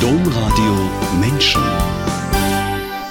Domradio Menschen.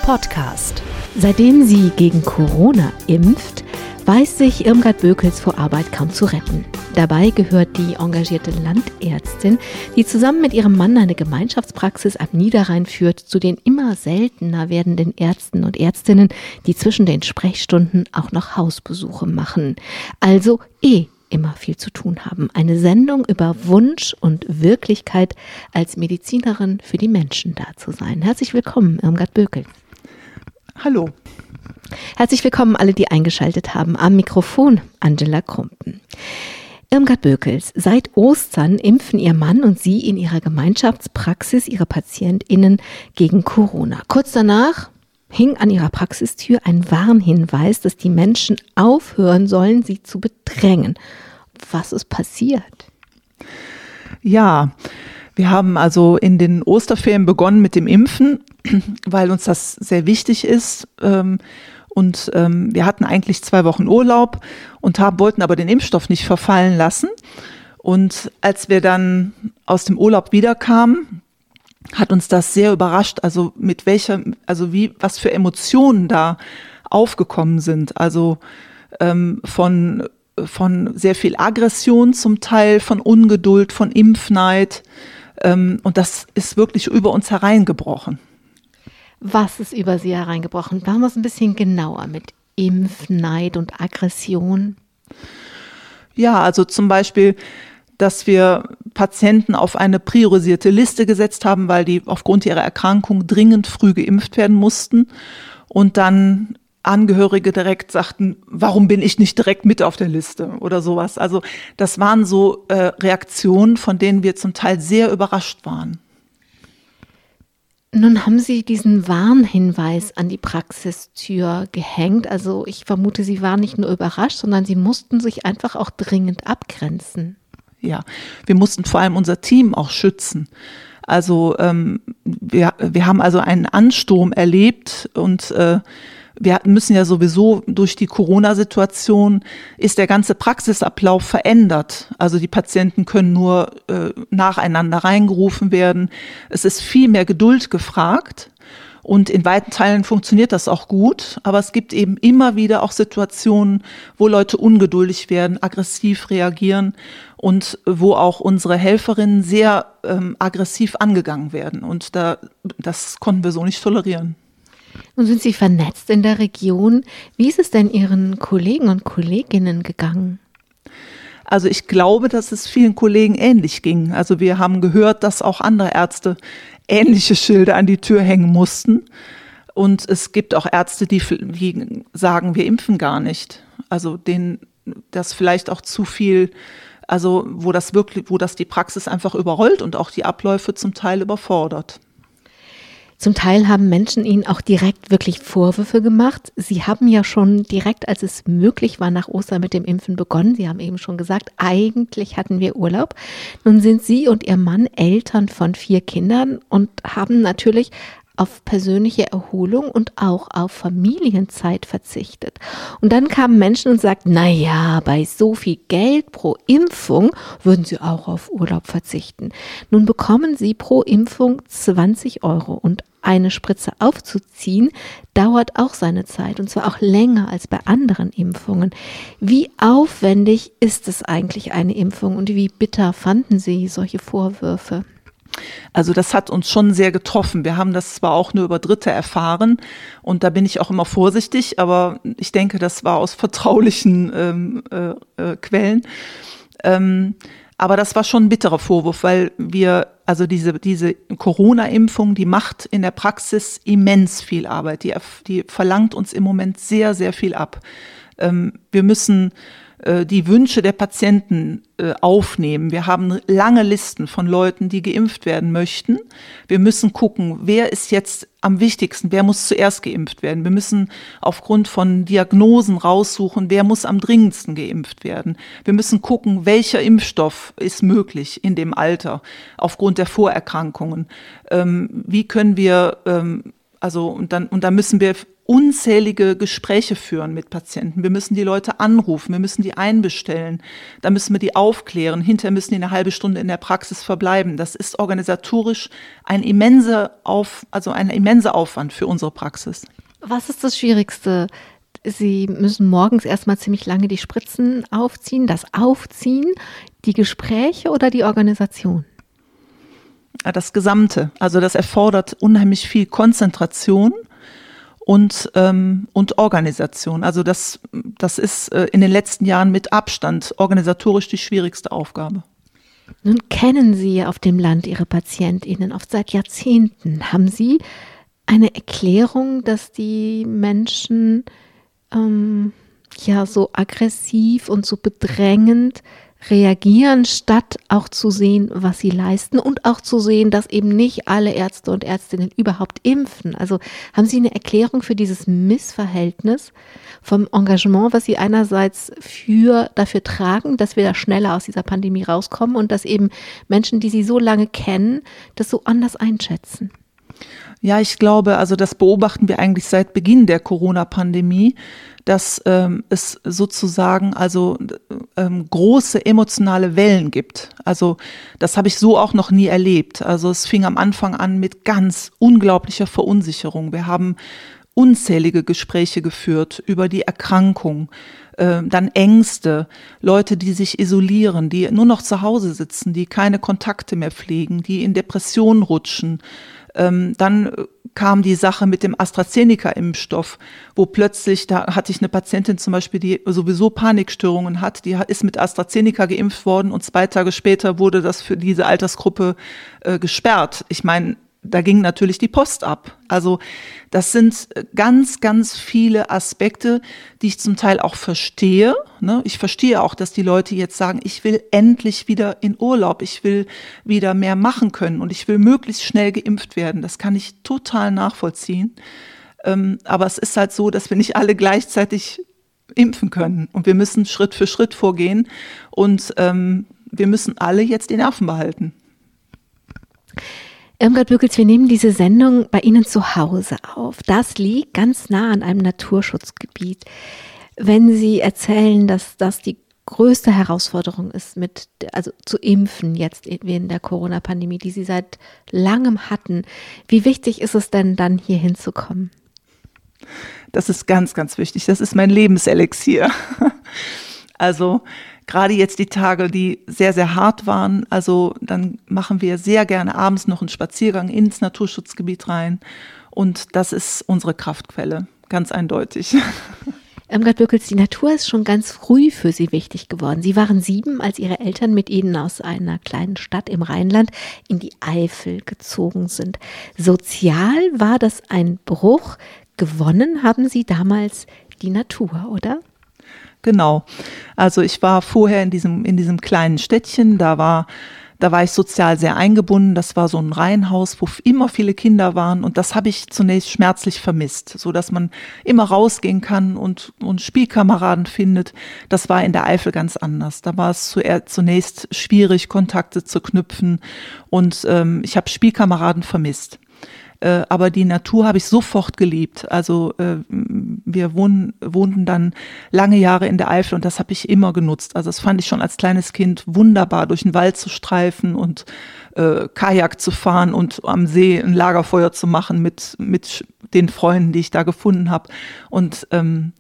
Podcast. Seitdem sie gegen Corona impft, weiß sich Irmgard Bökels vor Arbeit kaum zu retten. Dabei gehört die engagierte Landärztin, die zusammen mit ihrem Mann eine Gemeinschaftspraxis am Niederrhein führt, zu den immer seltener werdenden Ärzten und Ärztinnen, die zwischen den Sprechstunden auch noch Hausbesuche machen. Also eh immer viel zu tun haben. Eine Sendung über Wunsch und Wirklichkeit als Medizinerin für die Menschen da zu sein. Herzlich willkommen, Irmgard Bökel. Hallo. Herzlich willkommen alle, die eingeschaltet haben. Am Mikrofon Angela Krumpen. Irmgard Bökels, seit Ostern impfen ihr Mann und sie in ihrer Gemeinschaftspraxis ihre PatientInnen gegen Corona. Kurz danach hing an ihrer Praxistür ein Warnhinweis, dass die Menschen aufhören sollen, sie zu bedrängen. Was ist passiert? Ja, wir haben also in den Osterferien begonnen mit dem Impfen, weil uns das sehr wichtig ist. Ähm, und ähm, wir hatten eigentlich zwei Wochen Urlaub und wollten aber den Impfstoff nicht verfallen lassen. Und als wir dann aus dem Urlaub wiederkamen, hat uns das sehr überrascht, also mit welcher, also wie, was für Emotionen da aufgekommen sind. Also ähm, von, von sehr viel Aggression zum Teil, von Ungeduld, von Impfneid. Ähm, und das ist wirklich über uns hereingebrochen. Was ist über Sie hereingebrochen? Machen wir es ein bisschen genauer mit Impfneid und Aggression. Ja, also zum Beispiel dass wir Patienten auf eine priorisierte Liste gesetzt haben, weil die aufgrund ihrer Erkrankung dringend früh geimpft werden mussten. Und dann Angehörige direkt sagten, warum bin ich nicht direkt mit auf der Liste oder sowas. Also das waren so äh, Reaktionen, von denen wir zum Teil sehr überrascht waren. Nun haben Sie diesen Warnhinweis an die Praxistür gehängt. Also ich vermute, Sie waren nicht nur überrascht, sondern Sie mussten sich einfach auch dringend abgrenzen ja, wir mussten vor allem unser Team auch schützen. Also ähm, wir, wir haben also einen Ansturm erlebt und äh, wir müssen ja sowieso durch die Corona-Situation ist der ganze Praxisablauf verändert. Also die Patienten können nur äh, nacheinander reingerufen werden. Es ist viel mehr Geduld gefragt. Und in weiten Teilen funktioniert das auch gut, aber es gibt eben immer wieder auch Situationen, wo Leute ungeduldig werden, aggressiv reagieren und wo auch unsere Helferinnen sehr ähm, aggressiv angegangen werden. Und da, das konnten wir so nicht tolerieren. Nun sind Sie vernetzt in der Region. Wie ist es denn Ihren Kollegen und Kolleginnen gegangen? Also ich glaube, dass es vielen Kollegen ähnlich ging. Also wir haben gehört, dass auch andere Ärzte ähnliche Schilder an die Tür hängen mussten. Und es gibt auch Ärzte, die, sagen, wir impfen gar nicht. Also denen das vielleicht auch zu viel, also wo das wirklich, wo das die Praxis einfach überrollt und auch die Abläufe zum Teil überfordert. Zum Teil haben Menschen ihnen auch direkt wirklich Vorwürfe gemacht. Sie haben ja schon direkt, als es möglich war, nach Ostern mit dem Impfen begonnen. Sie haben eben schon gesagt, eigentlich hatten wir Urlaub. Nun sind Sie und Ihr Mann Eltern von vier Kindern und haben natürlich auf persönliche Erholung und auch auf Familienzeit verzichtet. Und dann kamen Menschen und sagten, na ja, bei so viel Geld pro Impfung würden sie auch auf Urlaub verzichten. Nun bekommen sie pro Impfung 20 Euro und eine Spritze aufzuziehen, dauert auch seine Zeit und zwar auch länger als bei anderen Impfungen. Wie aufwendig ist es eigentlich eine Impfung und wie bitter fanden Sie solche Vorwürfe? Also das hat uns schon sehr getroffen. Wir haben das zwar auch nur über Dritte erfahren und da bin ich auch immer vorsichtig, aber ich denke, das war aus vertraulichen ähm, äh, äh, Quellen. Ähm, aber das war schon ein bitterer Vorwurf, weil wir, also diese, diese Corona-Impfung, die macht in der Praxis immens viel Arbeit. Die, die verlangt uns im Moment sehr, sehr viel ab. Ähm, wir müssen die Wünsche der Patienten äh, aufnehmen. Wir haben lange Listen von Leuten, die geimpft werden möchten. Wir müssen gucken, wer ist jetzt am wichtigsten, wer muss zuerst geimpft werden. Wir müssen aufgrund von Diagnosen raussuchen, wer muss am dringendsten geimpft werden. Wir müssen gucken, welcher Impfstoff ist möglich in dem Alter aufgrund der Vorerkrankungen. Ähm, wie können wir, ähm, also und dann, und dann müssen wir unzählige Gespräche führen mit Patienten. Wir müssen die Leute anrufen, wir müssen die einbestellen, da müssen wir die aufklären, hinterher müssen die eine halbe Stunde in der Praxis verbleiben. Das ist organisatorisch ein immenser Auf, also ein immenser Aufwand für unsere Praxis. Was ist das Schwierigste? Sie müssen morgens erstmal ziemlich lange die Spritzen aufziehen, das Aufziehen, die Gespräche oder die Organisation? Das Gesamte. Also das erfordert unheimlich viel Konzentration und, ähm, und Organisation. Also das, das ist äh, in den letzten Jahren mit Abstand organisatorisch die schwierigste Aufgabe. Nun kennen Sie auf dem Land Ihre PatientInnen oft seit Jahrzehnten. Haben Sie eine Erklärung, dass die Menschen ähm, ja so aggressiv und so bedrängend reagieren, statt auch zu sehen, was sie leisten und auch zu sehen, dass eben nicht alle Ärzte und Ärztinnen überhaupt impfen. Also haben Sie eine Erklärung für dieses Missverhältnis vom Engagement, was Sie einerseits für dafür tragen, dass wir da schneller aus dieser Pandemie rauskommen und dass eben Menschen, die Sie so lange kennen, das so anders einschätzen? Ja, ich glaube, also das beobachten wir eigentlich seit Beginn der Corona-Pandemie, dass ähm, es sozusagen also ähm, große emotionale Wellen gibt. Also das habe ich so auch noch nie erlebt. Also es fing am Anfang an mit ganz unglaublicher Verunsicherung. Wir haben unzählige Gespräche geführt über die Erkrankung, äh, dann Ängste, Leute, die sich isolieren, die nur noch zu Hause sitzen, die keine Kontakte mehr pflegen, die in Depressionen rutschen. Ähm, dann kam die Sache mit dem AstraZeneca-Impfstoff, wo plötzlich, da hatte ich eine Patientin zum Beispiel, die sowieso Panikstörungen hat, die ist mit AstraZeneca geimpft worden und zwei Tage später wurde das für diese Altersgruppe äh, gesperrt. Ich meine, da ging natürlich die Post ab. Also das sind ganz, ganz viele Aspekte, die ich zum Teil auch verstehe. Ne? Ich verstehe auch, dass die Leute jetzt sagen, ich will endlich wieder in Urlaub, ich will wieder mehr machen können und ich will möglichst schnell geimpft werden. Das kann ich total nachvollziehen. Ähm, aber es ist halt so, dass wir nicht alle gleichzeitig impfen können und wir müssen Schritt für Schritt vorgehen und ähm, wir müssen alle jetzt die Nerven behalten. Irmgard Bückels, wir nehmen diese Sendung bei Ihnen zu Hause auf. Das liegt ganz nah an einem Naturschutzgebiet. Wenn Sie erzählen, dass das die größte Herausforderung ist, mit, also zu impfen jetzt während der Corona-Pandemie, die Sie seit langem hatten, wie wichtig ist es denn dann hier hinzukommen? Das ist ganz, ganz wichtig. Das ist mein Lebenselixier. Also gerade jetzt die Tage, die sehr, sehr hart waren. Also dann machen wir sehr gerne abends noch einen Spaziergang ins Naturschutzgebiet rein. Und das ist unsere Kraftquelle, ganz eindeutig. Irmgard Böckels, die Natur ist schon ganz früh für Sie wichtig geworden. Sie waren sieben, als Ihre Eltern mit Ihnen aus einer kleinen Stadt im Rheinland in die Eifel gezogen sind. Sozial war das ein Bruch. Gewonnen haben Sie damals die Natur, oder? Genau. Also ich war vorher in diesem, in diesem kleinen Städtchen, da war, da war ich sozial sehr eingebunden. Das war so ein Reihenhaus, wo immer viele Kinder waren. Und das habe ich zunächst schmerzlich vermisst, so dass man immer rausgehen kann und, und Spielkameraden findet. Das war in der Eifel ganz anders. Da war es zunächst schwierig, Kontakte zu knüpfen. Und ähm, ich habe Spielkameraden vermisst. Äh, aber die Natur habe ich sofort geliebt. Also äh, wir wohnen, wohnten dann lange Jahre in der Eifel und das habe ich immer genutzt. Also das fand ich schon als kleines Kind wunderbar, durch den Wald zu streifen und äh, Kajak zu fahren und am See ein Lagerfeuer zu machen mit, mit den Freunden, die ich da gefunden habe. Und ähm,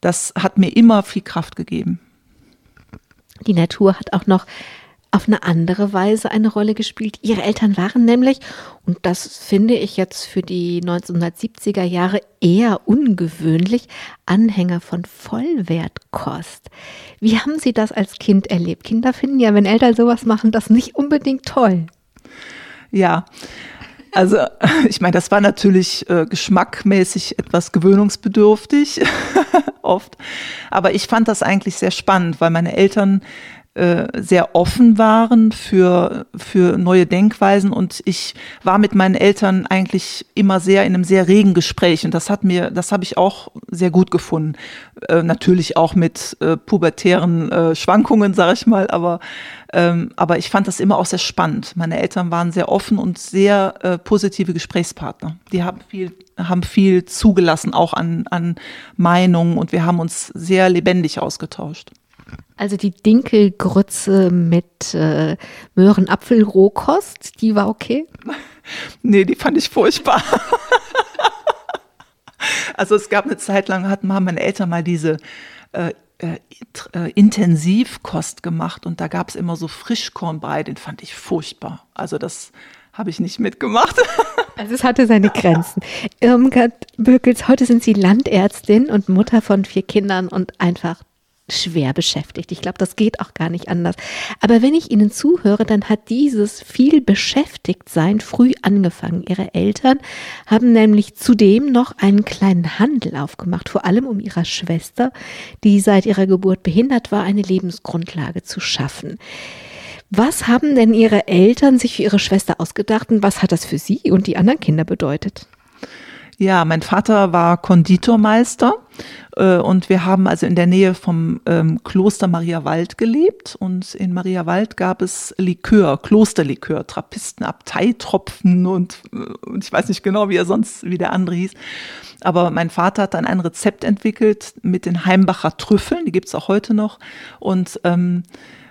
das hat mir immer viel Kraft gegeben. Die Natur hat auch noch auf eine andere Weise eine Rolle gespielt. Ihre Eltern waren nämlich, und das finde ich jetzt für die 1970er Jahre eher ungewöhnlich, Anhänger von Vollwertkost. Wie haben Sie das als Kind erlebt? Kinder finden ja, wenn Eltern sowas machen, das nicht unbedingt toll. Ja. Also, ich meine, das war natürlich äh, geschmackmäßig etwas gewöhnungsbedürftig, oft. Aber ich fand das eigentlich sehr spannend, weil meine Eltern sehr offen waren für, für neue Denkweisen und ich war mit meinen Eltern eigentlich immer sehr in einem sehr regen Gespräch und das hat mir, das habe ich auch sehr gut gefunden. Äh, natürlich auch mit äh, pubertären äh, Schwankungen, sage ich mal, aber ähm, aber ich fand das immer auch sehr spannend. Meine Eltern waren sehr offen und sehr äh, positive Gesprächspartner. Die haben viel, haben viel zugelassen, auch an, an Meinungen und wir haben uns sehr lebendig ausgetauscht. Also die Dinkelgrütze mit äh, Möhrenapfelrohkost, die war okay? nee, die fand ich furchtbar. also es gab eine Zeit lang, hatten haben meine Eltern mal diese äh, äh, äh, Intensivkost gemacht und da gab es immer so Frischkornbrei, den fand ich furchtbar. Also das habe ich nicht mitgemacht. Also es hatte seine Grenzen. Irmgard Bökels, heute sind Sie Landärztin und Mutter von vier Kindern und einfach schwer beschäftigt. Ich glaube, das geht auch gar nicht anders. Aber wenn ich Ihnen zuhöre, dann hat dieses viel beschäftigt sein früh angefangen. Ihre Eltern haben nämlich zudem noch einen kleinen Handel aufgemacht, vor allem um ihrer Schwester, die seit ihrer Geburt behindert war, eine Lebensgrundlage zu schaffen. Was haben denn Ihre Eltern sich für Ihre Schwester ausgedacht und was hat das für Sie und die anderen Kinder bedeutet? Ja, mein Vater war Konditormeister äh, und wir haben also in der Nähe vom ähm, Kloster Mariawald gelebt und in Mariawald gab es Likör, Klosterlikör, Trappisten, Abteitropfen und, äh, und ich weiß nicht genau, wie er sonst, wie der andere hieß. Aber mein Vater hat dann ein Rezept entwickelt mit den Heimbacher Trüffeln, die gibt's auch heute noch und ähm,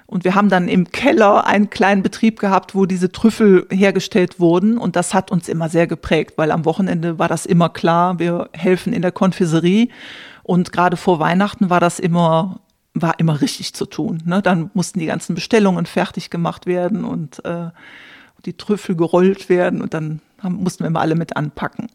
und wir haben dann im Keller einen kleinen Betrieb gehabt, wo diese Trüffel hergestellt wurden. Und das hat uns immer sehr geprägt, weil am Wochenende war das immer klar, wir helfen in der Konfiserie. Und gerade vor Weihnachten war das immer, war immer richtig zu tun. Ne? Dann mussten die ganzen Bestellungen fertig gemacht werden und äh, die Trüffel gerollt werden und dann haben, mussten wir immer alle mit anpacken.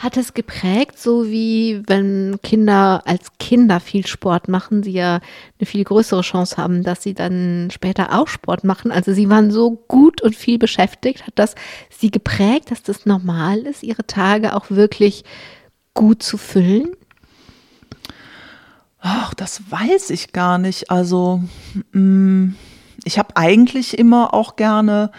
Hat es geprägt, so wie wenn Kinder als Kinder viel Sport machen, sie ja eine viel größere Chance haben, dass sie dann später auch Sport machen. Also sie waren so gut und viel beschäftigt. Hat das sie geprägt, dass das normal ist, ihre Tage auch wirklich gut zu füllen? Ach, das weiß ich gar nicht. Also mm, ich habe eigentlich immer auch gerne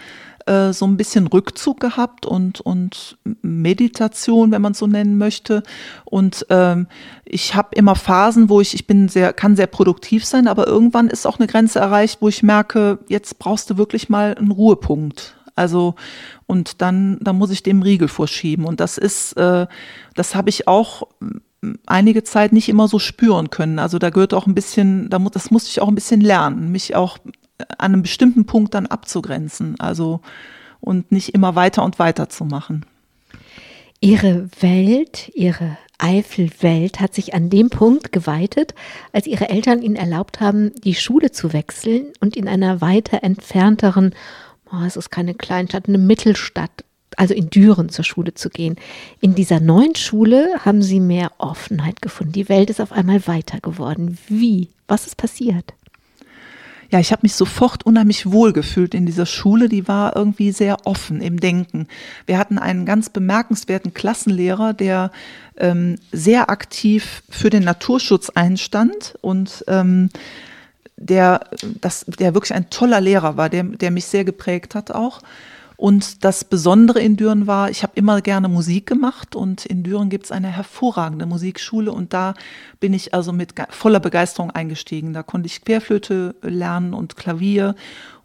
äh, so ein bisschen Rückzug gehabt und, und Meditation, wenn man so nennen möchte. Und ähm, ich habe immer Phasen, wo ich, ich bin sehr, kann sehr produktiv sein, aber irgendwann ist auch eine Grenze erreicht, wo ich merke, jetzt brauchst du wirklich mal einen Ruhepunkt. Also und dann, dann muss ich dem Riegel vorschieben. Und das ist, äh, das habe ich auch einige Zeit nicht immer so spüren können. Also da gehört auch ein bisschen, da muss, das musste ich auch ein bisschen lernen, mich auch an einem bestimmten Punkt dann abzugrenzen. Also und nicht immer weiter und weiter zu machen. Ihre Welt, ihre Eifelwelt hat sich an dem Punkt geweitet, als ihre Eltern ihnen erlaubt haben, die Schule zu wechseln und in einer weiter entfernteren, oh, es ist keine Kleinstadt, eine Mittelstadt, also in Düren zur Schule zu gehen. In dieser neuen Schule haben sie mehr Offenheit gefunden. Die Welt ist auf einmal weiter geworden. Wie? Was ist passiert? Ja, ich habe mich sofort unheimlich wohl gefühlt in dieser Schule. Die war irgendwie sehr offen im Denken. Wir hatten einen ganz bemerkenswerten Klassenlehrer, der ähm, sehr aktiv für den Naturschutz einstand und ähm, der, das, der wirklich ein toller Lehrer war, der, der mich sehr geprägt hat auch. Und das Besondere in Düren war, ich habe immer gerne Musik gemacht und in Düren gibt es eine hervorragende Musikschule und da bin ich also mit voller Begeisterung eingestiegen. Da konnte ich Querflöte lernen und Klavier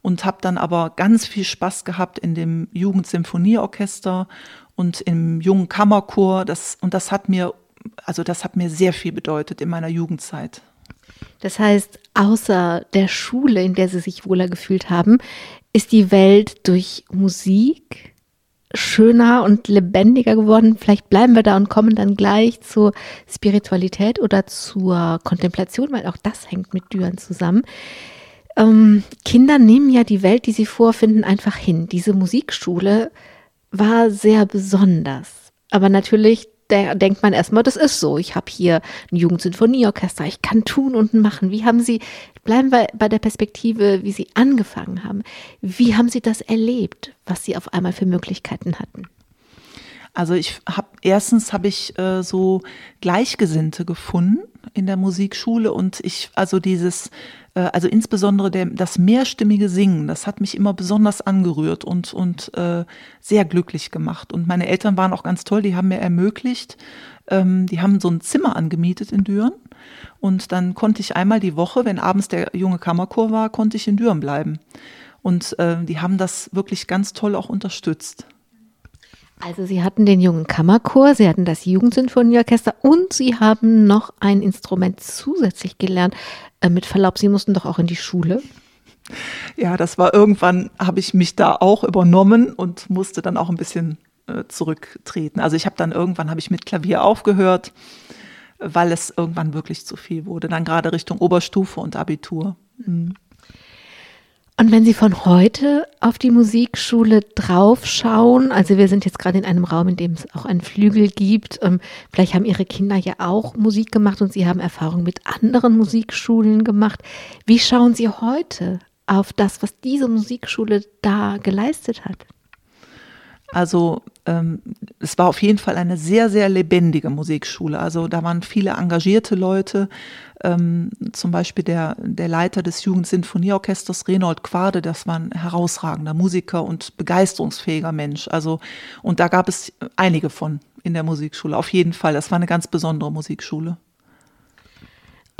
und habe dann aber ganz viel Spaß gehabt in dem Jugendsymphonieorchester und im jungen Kammerchor. Das, und das hat mir, also das hat mir sehr viel bedeutet in meiner Jugendzeit. Das heißt, außer der Schule, in der Sie sich wohler gefühlt haben, ist die Welt durch Musik schöner und lebendiger geworden. Vielleicht bleiben wir da und kommen dann gleich zur Spiritualität oder zur Kontemplation, weil auch das hängt mit Düren zusammen. Ähm, Kinder nehmen ja die Welt, die sie vorfinden, einfach hin. Diese Musikschule war sehr besonders. Aber natürlich da denkt man erstmal, das ist so. Ich habe hier ein Jugendsinfonieorchester, ich kann tun und machen. Wie haben Sie, bleiben wir bei der Perspektive, wie Sie angefangen haben. Wie haben Sie das erlebt, was Sie auf einmal für Möglichkeiten hatten? Also ich habe erstens habe ich äh, so Gleichgesinnte gefunden, in der Musikschule und ich, also dieses, äh, also insbesondere der, das mehrstimmige Singen, das hat mich immer besonders angerührt und, und äh, sehr glücklich gemacht. Und meine Eltern waren auch ganz toll, die haben mir ermöglicht, ähm, die haben so ein Zimmer angemietet in Düren. Und dann konnte ich einmal die Woche, wenn abends der junge Kammerchor war, konnte ich in Düren bleiben. Und äh, die haben das wirklich ganz toll auch unterstützt. Also Sie hatten den jungen Kammerchor, Sie hatten das Jugendsinfonieorchester und Sie haben noch ein Instrument zusätzlich gelernt. Äh, mit Verlaub, Sie mussten doch auch in die Schule. Ja, das war irgendwann, habe ich mich da auch übernommen und musste dann auch ein bisschen äh, zurücktreten. Also ich habe dann irgendwann, habe ich mit Klavier aufgehört, weil es irgendwann wirklich zu viel wurde. Dann gerade Richtung Oberstufe und Abitur. Mhm. Und wenn Sie von heute auf die Musikschule draufschauen, also wir sind jetzt gerade in einem Raum, in dem es auch einen Flügel gibt, ähm, vielleicht haben Ihre Kinder ja auch Musik gemacht und Sie haben Erfahrung mit anderen Musikschulen gemacht. Wie schauen Sie heute auf das, was diese Musikschule da geleistet hat? Also ähm, es war auf jeden Fall eine sehr, sehr lebendige Musikschule. Also da waren viele engagierte Leute. Ähm, zum Beispiel der, der Leiter des Jugendsinfonieorchesters Renold Quade, das war ein herausragender Musiker und begeisterungsfähiger Mensch. Also, und da gab es einige von in der Musikschule. Auf jeden Fall. Das war eine ganz besondere Musikschule.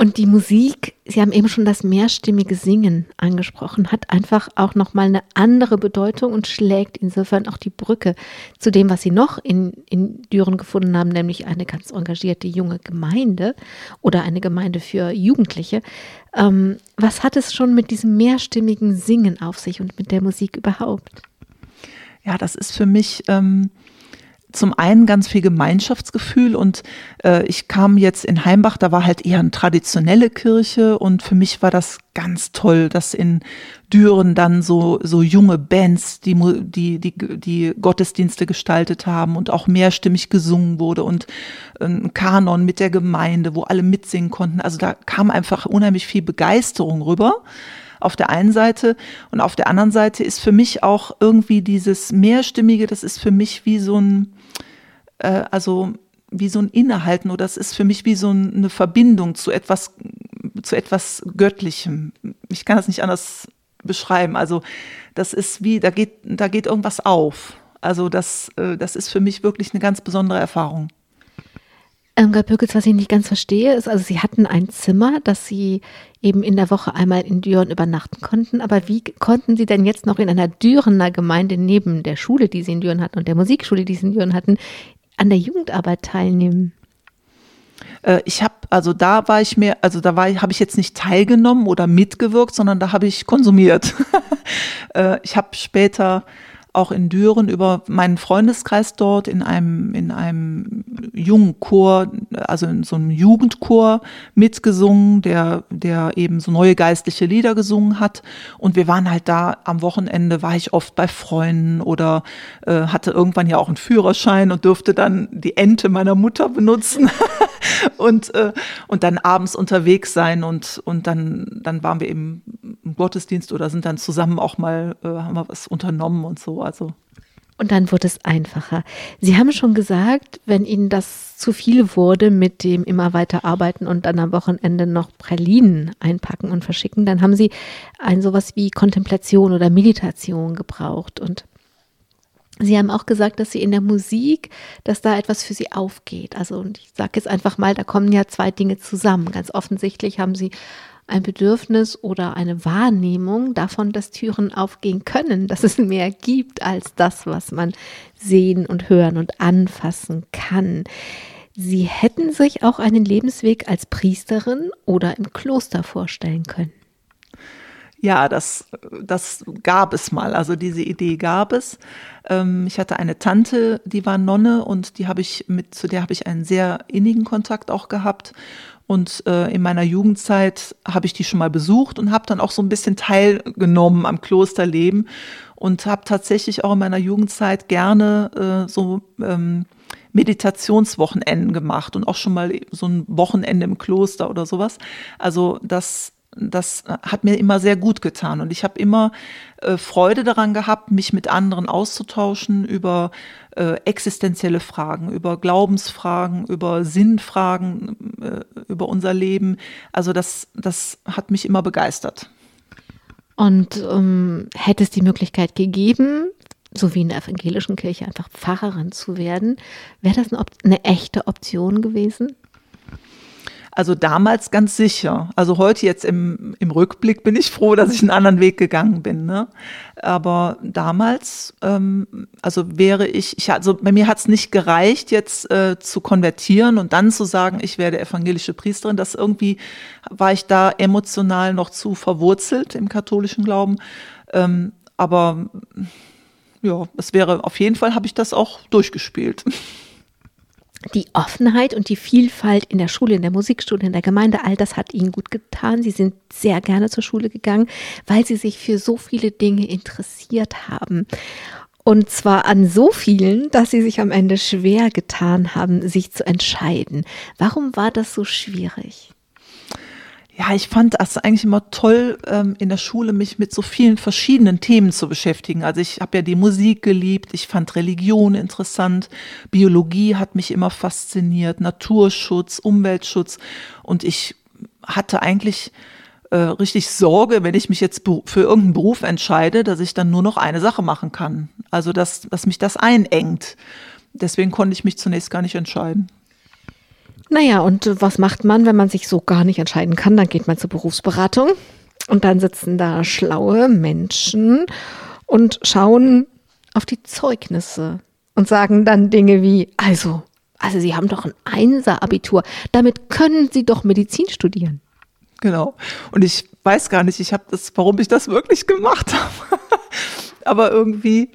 Und die Musik, Sie haben eben schon das mehrstimmige Singen angesprochen, hat einfach auch nochmal eine andere Bedeutung und schlägt insofern auch die Brücke zu dem, was Sie noch in, in Düren gefunden haben, nämlich eine ganz engagierte junge Gemeinde oder eine Gemeinde für Jugendliche. Ähm, was hat es schon mit diesem mehrstimmigen Singen auf sich und mit der Musik überhaupt? Ja, das ist für mich. Ähm zum einen ganz viel Gemeinschaftsgefühl und äh, ich kam jetzt in Heimbach, da war halt eher eine traditionelle Kirche und für mich war das ganz toll, dass in Düren dann so, so junge Bands, die, die, die, die Gottesdienste gestaltet haben und auch mehrstimmig gesungen wurde und ein Kanon mit der Gemeinde, wo alle mitsingen konnten. Also da kam einfach unheimlich viel Begeisterung rüber auf der einen Seite. Und auf der anderen Seite ist für mich auch irgendwie dieses Mehrstimmige, das ist für mich wie so ein, äh, also wie so ein Innehalten oder das ist für mich wie so eine Verbindung zu etwas, zu etwas Göttlichem. Ich kann das nicht anders beschreiben. Also das ist wie, da geht, da geht irgendwas auf. Also das, äh, das ist für mich wirklich eine ganz besondere Erfahrung. Ähm, Pökels, was ich nicht ganz verstehe, ist, also Sie hatten ein Zimmer, das Sie eben in der Woche einmal in Düren übernachten konnten. Aber wie konnten Sie denn jetzt noch in einer Dürener Gemeinde neben der Schule, die Sie in Düren hatten und der Musikschule, die Sie in Düren hatten, an der Jugendarbeit teilnehmen? Äh, ich habe, also da war ich mir, also da war, habe ich jetzt nicht teilgenommen oder mitgewirkt, sondern da habe ich konsumiert. Äh, ich habe später auch in Düren über meinen Freundeskreis dort in einem, in einem jungen Chor, also in so einem Jugendchor mitgesungen, der, der eben so neue geistliche Lieder gesungen hat. Und wir waren halt da am Wochenende, war ich oft bei Freunden oder äh, hatte irgendwann ja auch einen Führerschein und durfte dann die Ente meiner Mutter benutzen und, äh, und dann abends unterwegs sein und, und dann, dann waren wir eben im Gottesdienst oder sind dann zusammen auch mal, äh, haben wir was unternommen und so. Also. Und dann wurde es einfacher. Sie haben schon gesagt, wenn Ihnen das zu viel wurde mit dem immer weiter arbeiten und dann am Wochenende noch Pralinen einpacken und verschicken, dann haben Sie ein sowas wie Kontemplation oder Meditation gebraucht. Und Sie haben auch gesagt, dass Sie in der Musik, dass da etwas für Sie aufgeht. Also, und ich sage jetzt einfach mal, da kommen ja zwei Dinge zusammen. Ganz offensichtlich haben Sie ein Bedürfnis oder eine Wahrnehmung davon, dass Türen aufgehen können, dass es mehr gibt als das, was man sehen und hören und anfassen kann. Sie hätten sich auch einen Lebensweg als Priesterin oder im Kloster vorstellen können. Ja, das, das gab es mal. Also diese Idee gab es. Ähm, ich hatte eine Tante, die war Nonne und die habe ich mit, zu der habe ich einen sehr innigen Kontakt auch gehabt. Und äh, in meiner Jugendzeit habe ich die schon mal besucht und habe dann auch so ein bisschen teilgenommen am Klosterleben und habe tatsächlich auch in meiner Jugendzeit gerne äh, so ähm, Meditationswochenenden gemacht und auch schon mal so ein Wochenende im Kloster oder sowas. Also das das hat mir immer sehr gut getan. Und ich habe immer äh, Freude daran gehabt, mich mit anderen auszutauschen über äh, existenzielle Fragen, über Glaubensfragen, über Sinnfragen, äh, über unser Leben. Also das, das hat mich immer begeistert. Und ähm, hätte es die Möglichkeit gegeben, so wie in der evangelischen Kirche einfach Pfarrerin zu werden, wäre das eine, eine echte Option gewesen? Also damals ganz sicher. Also heute jetzt im, im Rückblick bin ich froh, dass ich einen anderen Weg gegangen bin. Ne? Aber damals, ähm, also wäre ich, ich also bei mir hat es nicht gereicht, jetzt äh, zu konvertieren und dann zu sagen, ich werde evangelische Priesterin. Das irgendwie war ich da emotional noch zu verwurzelt im katholischen Glauben. Ähm, aber ja, es wäre auf jeden Fall habe ich das auch durchgespielt. Die Offenheit und die Vielfalt in der Schule, in der Musikschule, in der Gemeinde, all das hat ihnen gut getan. Sie sind sehr gerne zur Schule gegangen, weil sie sich für so viele Dinge interessiert haben. Und zwar an so vielen, dass sie sich am Ende schwer getan haben, sich zu entscheiden. Warum war das so schwierig? Ja, ich fand das eigentlich immer toll, ähm, in der Schule mich mit so vielen verschiedenen Themen zu beschäftigen. Also ich habe ja die Musik geliebt, ich fand Religion interessant, Biologie hat mich immer fasziniert, Naturschutz, Umweltschutz und ich hatte eigentlich äh, richtig Sorge, wenn ich mich jetzt für irgendeinen Beruf entscheide, dass ich dann nur noch eine Sache machen kann. Also dass, dass mich das einengt. Deswegen konnte ich mich zunächst gar nicht entscheiden. Naja, und was macht man, wenn man sich so gar nicht entscheiden kann? Dann geht man zur Berufsberatung und dann sitzen da schlaue Menschen und schauen auf die Zeugnisse und sagen dann Dinge wie, also, also Sie haben doch ein Einser-Abitur, damit können Sie doch Medizin studieren. Genau. Und ich weiß gar nicht, ich habe das, warum ich das wirklich gemacht habe. Aber irgendwie,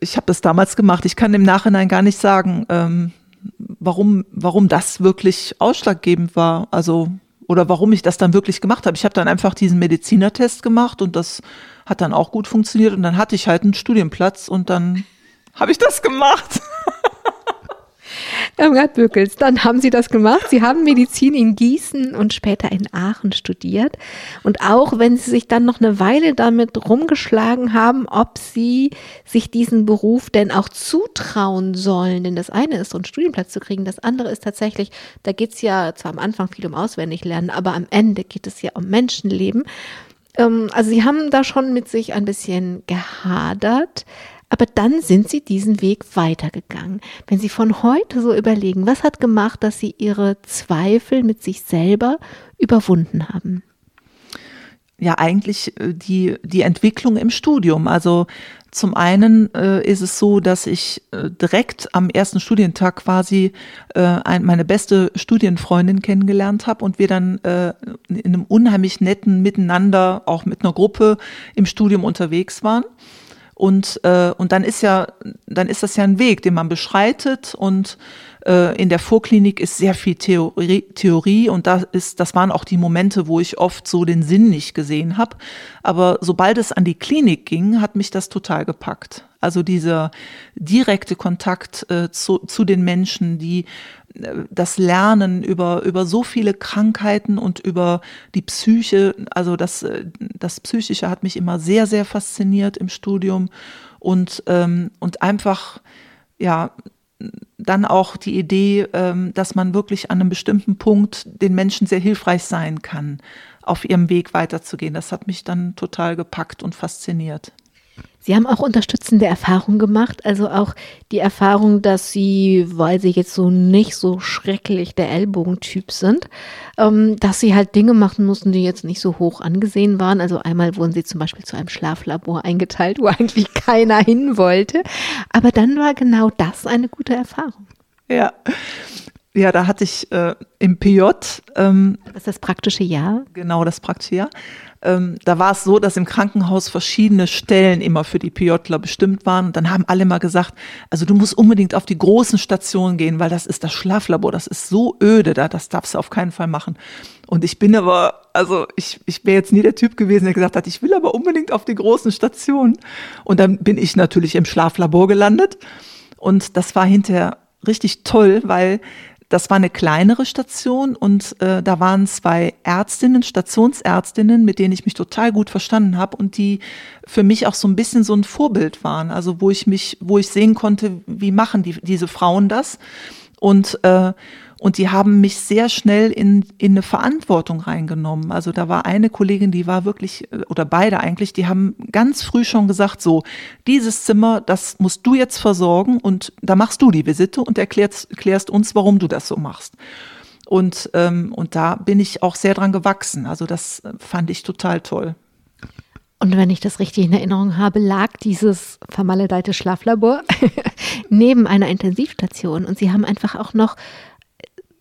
ich habe das damals gemacht. Ich kann im Nachhinein gar nicht sagen, ähm, warum, warum das wirklich ausschlaggebend war. Also, oder warum ich das dann wirklich gemacht habe. Ich habe dann einfach diesen Medizinertest gemacht und das hat dann auch gut funktioniert und dann hatte ich halt einen Studienplatz und dann habe ich das gemacht. Irmgard Böckels, dann haben Sie das gemacht. Sie haben Medizin in Gießen und später in Aachen studiert. Und auch wenn Sie sich dann noch eine Weile damit rumgeschlagen haben, ob Sie sich diesen Beruf denn auch zutrauen sollen. Denn das eine ist, so einen Studienplatz zu kriegen. Das andere ist tatsächlich, da geht es ja zwar am Anfang viel um Auswendiglernen, aber am Ende geht es ja um Menschenleben. Ähm, also Sie haben da schon mit sich ein bisschen gehadert. Aber dann sind sie diesen Weg weitergegangen. Wenn Sie von heute so überlegen, was hat gemacht, dass Sie Ihre Zweifel mit sich selber überwunden haben? Ja, eigentlich äh, die, die Entwicklung im Studium. Also zum einen äh, ist es so, dass ich äh, direkt am ersten Studientag quasi äh, ein, meine beste Studienfreundin kennengelernt habe und wir dann äh, in einem unheimlich netten Miteinander auch mit einer Gruppe im Studium unterwegs waren. Und, äh, und dann ist ja, dann ist das ja ein Weg, den man beschreitet und äh, in der Vorklinik ist sehr viel Theorie, Theorie und da ist, das waren auch die Momente, wo ich oft so den Sinn nicht gesehen habe. Aber sobald es an die Klinik ging, hat mich das total gepackt. Also dieser direkte Kontakt äh, zu, zu den Menschen, die das Lernen über, über so viele Krankheiten und über die Psyche, also das, das Psychische hat mich immer sehr, sehr fasziniert im Studium und, ähm, und einfach, ja, dann auch die Idee, ähm, dass man wirklich an einem bestimmten Punkt den Menschen sehr hilfreich sein kann, auf ihrem Weg weiterzugehen. Das hat mich dann total gepackt und fasziniert. Sie haben auch unterstützende Erfahrungen gemacht, also auch die Erfahrung, dass Sie, weil Sie jetzt so nicht so schrecklich der Ellbogentyp sind, ähm, dass Sie halt Dinge machen mussten, die jetzt nicht so hoch angesehen waren. Also einmal wurden Sie zum Beispiel zu einem Schlaflabor eingeteilt, wo eigentlich keiner hin wollte. Aber dann war genau das eine gute Erfahrung. Ja. Ja, da hatte ich äh, im PJ. Ähm, das ist das praktische Jahr. Genau, das praktische Jahr ähm, da war es so, dass im Krankenhaus verschiedene Stellen immer für die PJler bestimmt waren. Und dann haben alle mal gesagt, also du musst unbedingt auf die großen Stationen gehen, weil das ist das Schlaflabor, das ist so öde da, das darfst du auf keinen Fall machen. Und ich bin aber, also ich, ich wäre jetzt nie der Typ gewesen, der gesagt hat, ich will aber unbedingt auf die großen Stationen. Und dann bin ich natürlich im Schlaflabor gelandet. Und das war hinterher richtig toll, weil das war eine kleinere Station und äh, da waren zwei Ärztinnen, Stationsärztinnen, mit denen ich mich total gut verstanden habe und die für mich auch so ein bisschen so ein Vorbild waren. Also wo ich mich, wo ich sehen konnte, wie machen die, diese Frauen das. Und äh, und die haben mich sehr schnell in, in eine Verantwortung reingenommen. Also da war eine Kollegin, die war wirklich, äh, oder beide eigentlich, die haben ganz früh schon gesagt, so, dieses Zimmer, das musst du jetzt versorgen und da machst du die Visite und erklärst, erklärst uns, warum du das so machst. Und, ähm, und da bin ich auch sehr dran gewachsen. Also das fand ich total toll. Und wenn ich das richtig in Erinnerung habe, lag dieses vermaledeite Schlaflabor neben einer Intensivstation. Und Sie haben einfach auch noch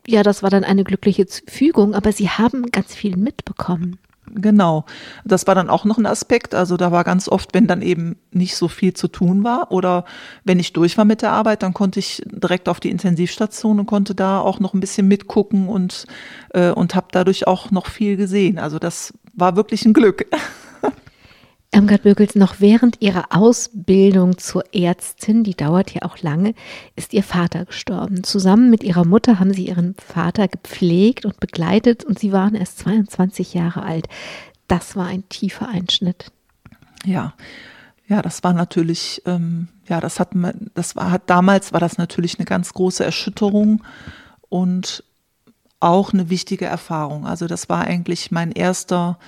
ja, das war dann eine glückliche Fügung, aber Sie haben ganz viel mitbekommen. Genau. Das war dann auch noch ein Aspekt. Also da war ganz oft, wenn dann eben nicht so viel zu tun war oder wenn ich durch war mit der Arbeit, dann konnte ich direkt auf die Intensivstation und konnte da auch noch ein bisschen mitgucken und, äh, und habe dadurch auch noch viel gesehen. Also das war wirklich ein Glück. Irmgard Bökels, noch während ihrer Ausbildung zur Ärztin, die dauert ja auch lange, ist ihr Vater gestorben. Zusammen mit ihrer Mutter haben sie ihren Vater gepflegt und begleitet und sie waren erst 22 Jahre alt. Das war ein tiefer Einschnitt. Ja, ja, das war natürlich, ähm, ja, das hat, das war, hat damals war das natürlich eine ganz große Erschütterung und auch eine wichtige Erfahrung. Also das war eigentlich mein erster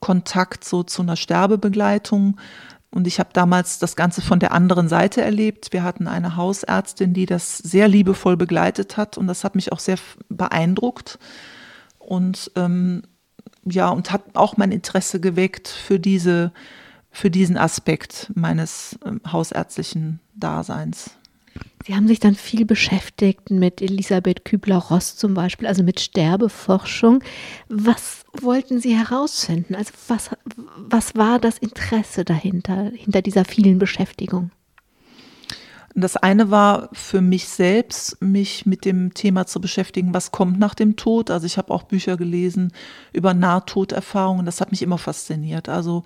Kontakt so zu einer Sterbebegleitung. Und ich habe damals das Ganze von der anderen Seite erlebt. Wir hatten eine Hausärztin, die das sehr liebevoll begleitet hat und das hat mich auch sehr beeindruckt. Und ähm, ja, und hat auch mein Interesse geweckt für diese, für diesen Aspekt meines ähm, hausärztlichen Daseins. Sie haben sich dann viel beschäftigt mit Elisabeth Kübler-Ross zum Beispiel, also mit Sterbeforschung. Was wollten Sie herausfinden? Also was, was war das Interesse dahinter, hinter dieser vielen Beschäftigung? Das eine war für mich selbst, mich mit dem Thema zu beschäftigen, was kommt nach dem Tod. Also ich habe auch Bücher gelesen über Nahtoderfahrungen. Das hat mich immer fasziniert. Also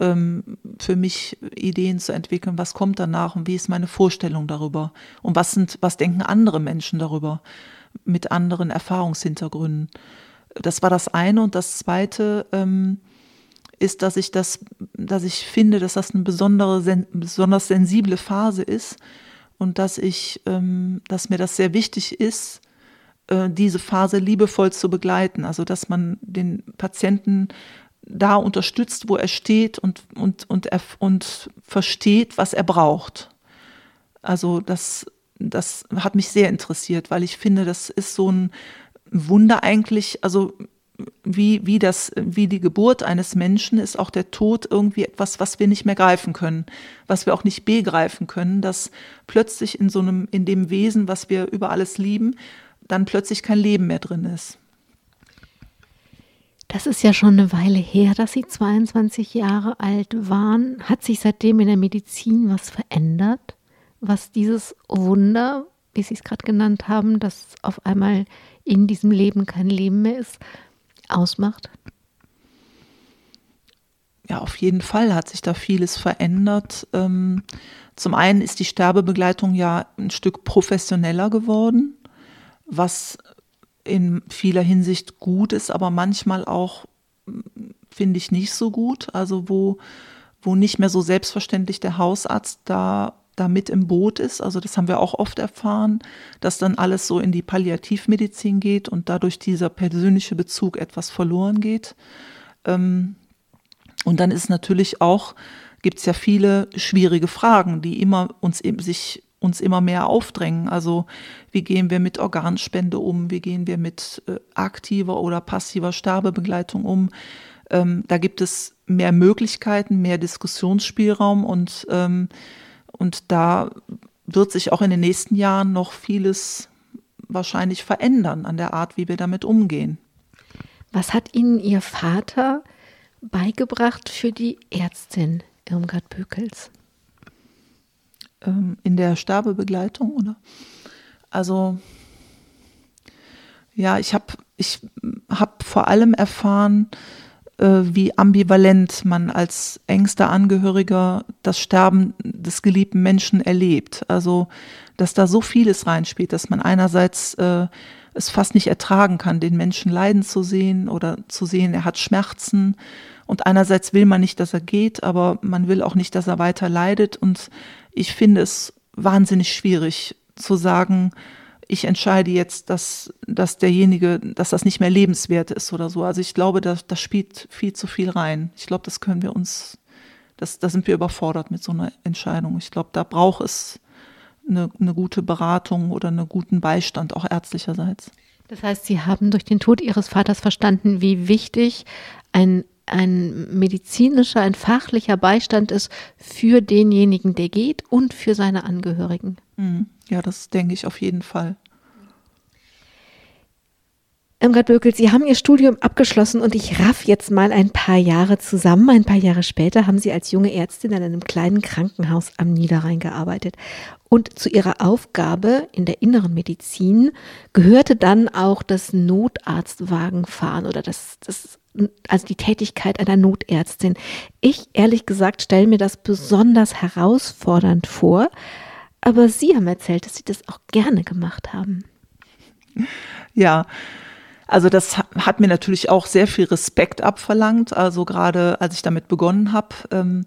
ähm, für mich Ideen zu entwickeln, was kommt danach und wie ist meine Vorstellung darüber und was sind, was denken andere Menschen darüber mit anderen Erfahrungshintergründen. Das war das eine und das zweite ähm, ist, dass ich das, dass ich finde, dass das eine besondere, sen besonders sensible Phase ist und dass ich, ähm, dass mir das sehr wichtig ist, äh, diese Phase liebevoll zu begleiten. Also dass man den Patienten da unterstützt, wo er steht und, und, und, er, und versteht, was er braucht. Also das, das hat mich sehr interessiert, weil ich finde, das ist so ein Wunder eigentlich, also wie, wie, das, wie die Geburt eines Menschen ist auch der Tod irgendwie etwas, was wir nicht mehr greifen können, was wir auch nicht begreifen können, dass plötzlich in so einem, in dem Wesen, was wir über alles lieben, dann plötzlich kein Leben mehr drin ist. Das ist ja schon eine Weile her, dass Sie 22 Jahre alt waren. Hat sich seitdem in der Medizin was verändert, was dieses Wunder, wie Sie es gerade genannt haben, dass auf einmal in diesem Leben kein Leben mehr ist, ausmacht? Ja, auf jeden Fall hat sich da vieles verändert. Ähm, zum einen ist die Sterbebegleitung ja ein Stück professioneller geworden, was in vieler Hinsicht gut ist, aber manchmal auch, finde ich, nicht so gut. Also wo, wo nicht mehr so selbstverständlich der Hausarzt da, da mit im Boot ist. Also das haben wir auch oft erfahren, dass dann alles so in die Palliativmedizin geht und dadurch dieser persönliche Bezug etwas verloren geht. Ähm, und dann ist natürlich auch, gibt es ja viele schwierige Fragen, die immer uns eben sich uns immer mehr aufdrängen. Also wie gehen wir mit Organspende um? Wie gehen wir mit äh, aktiver oder passiver Sterbebegleitung um? Ähm, da gibt es mehr Möglichkeiten, mehr Diskussionsspielraum und, ähm, und da wird sich auch in den nächsten Jahren noch vieles wahrscheinlich verändern an der Art, wie wir damit umgehen. Was hat Ihnen Ihr Vater beigebracht für die Ärztin Irmgard Bökels? ähm, in der Sterbebegleitung, oder? Also ja, ich habe ich hab vor allem erfahren, wie ambivalent man als engster Angehöriger das Sterben des geliebten Menschen erlebt. Also, dass da so vieles reinspielt, dass man einerseits äh, es fast nicht ertragen kann, den Menschen leiden zu sehen oder zu sehen, er hat Schmerzen. Und einerseits will man nicht, dass er geht, aber man will auch nicht, dass er weiter leidet. Und ich finde es wahnsinnig schwierig zu sagen, ich entscheide jetzt, dass, dass derjenige, dass das nicht mehr lebenswert ist oder so. Also ich glaube, da, das spielt viel zu viel rein. Ich glaube, das können wir uns, das, da sind wir überfordert mit so einer Entscheidung. Ich glaube, da braucht es eine, eine gute Beratung oder einen guten Beistand, auch ärztlicherseits. Das heißt, Sie haben durch den Tod Ihres Vaters verstanden, wie wichtig ein, ein medizinischer, ein fachlicher Beistand ist für denjenigen, der geht und für seine Angehörigen. Mhm. Ja, das denke ich auf jeden Fall. Irmgard Bökel, Sie haben Ihr Studium abgeschlossen und ich raff jetzt mal ein paar Jahre zusammen. Ein paar Jahre später haben Sie als junge Ärztin in einem kleinen Krankenhaus am Niederrhein gearbeitet. Und zu Ihrer Aufgabe in der inneren Medizin gehörte dann auch das Notarztwagenfahren oder das, das also die Tätigkeit einer Notärztin. Ich ehrlich gesagt stelle mir das besonders herausfordernd vor, aber Sie haben erzählt, dass Sie das auch gerne gemacht haben. Ja, also das hat mir natürlich auch sehr viel Respekt abverlangt, also gerade als ich damit begonnen habe. Ähm,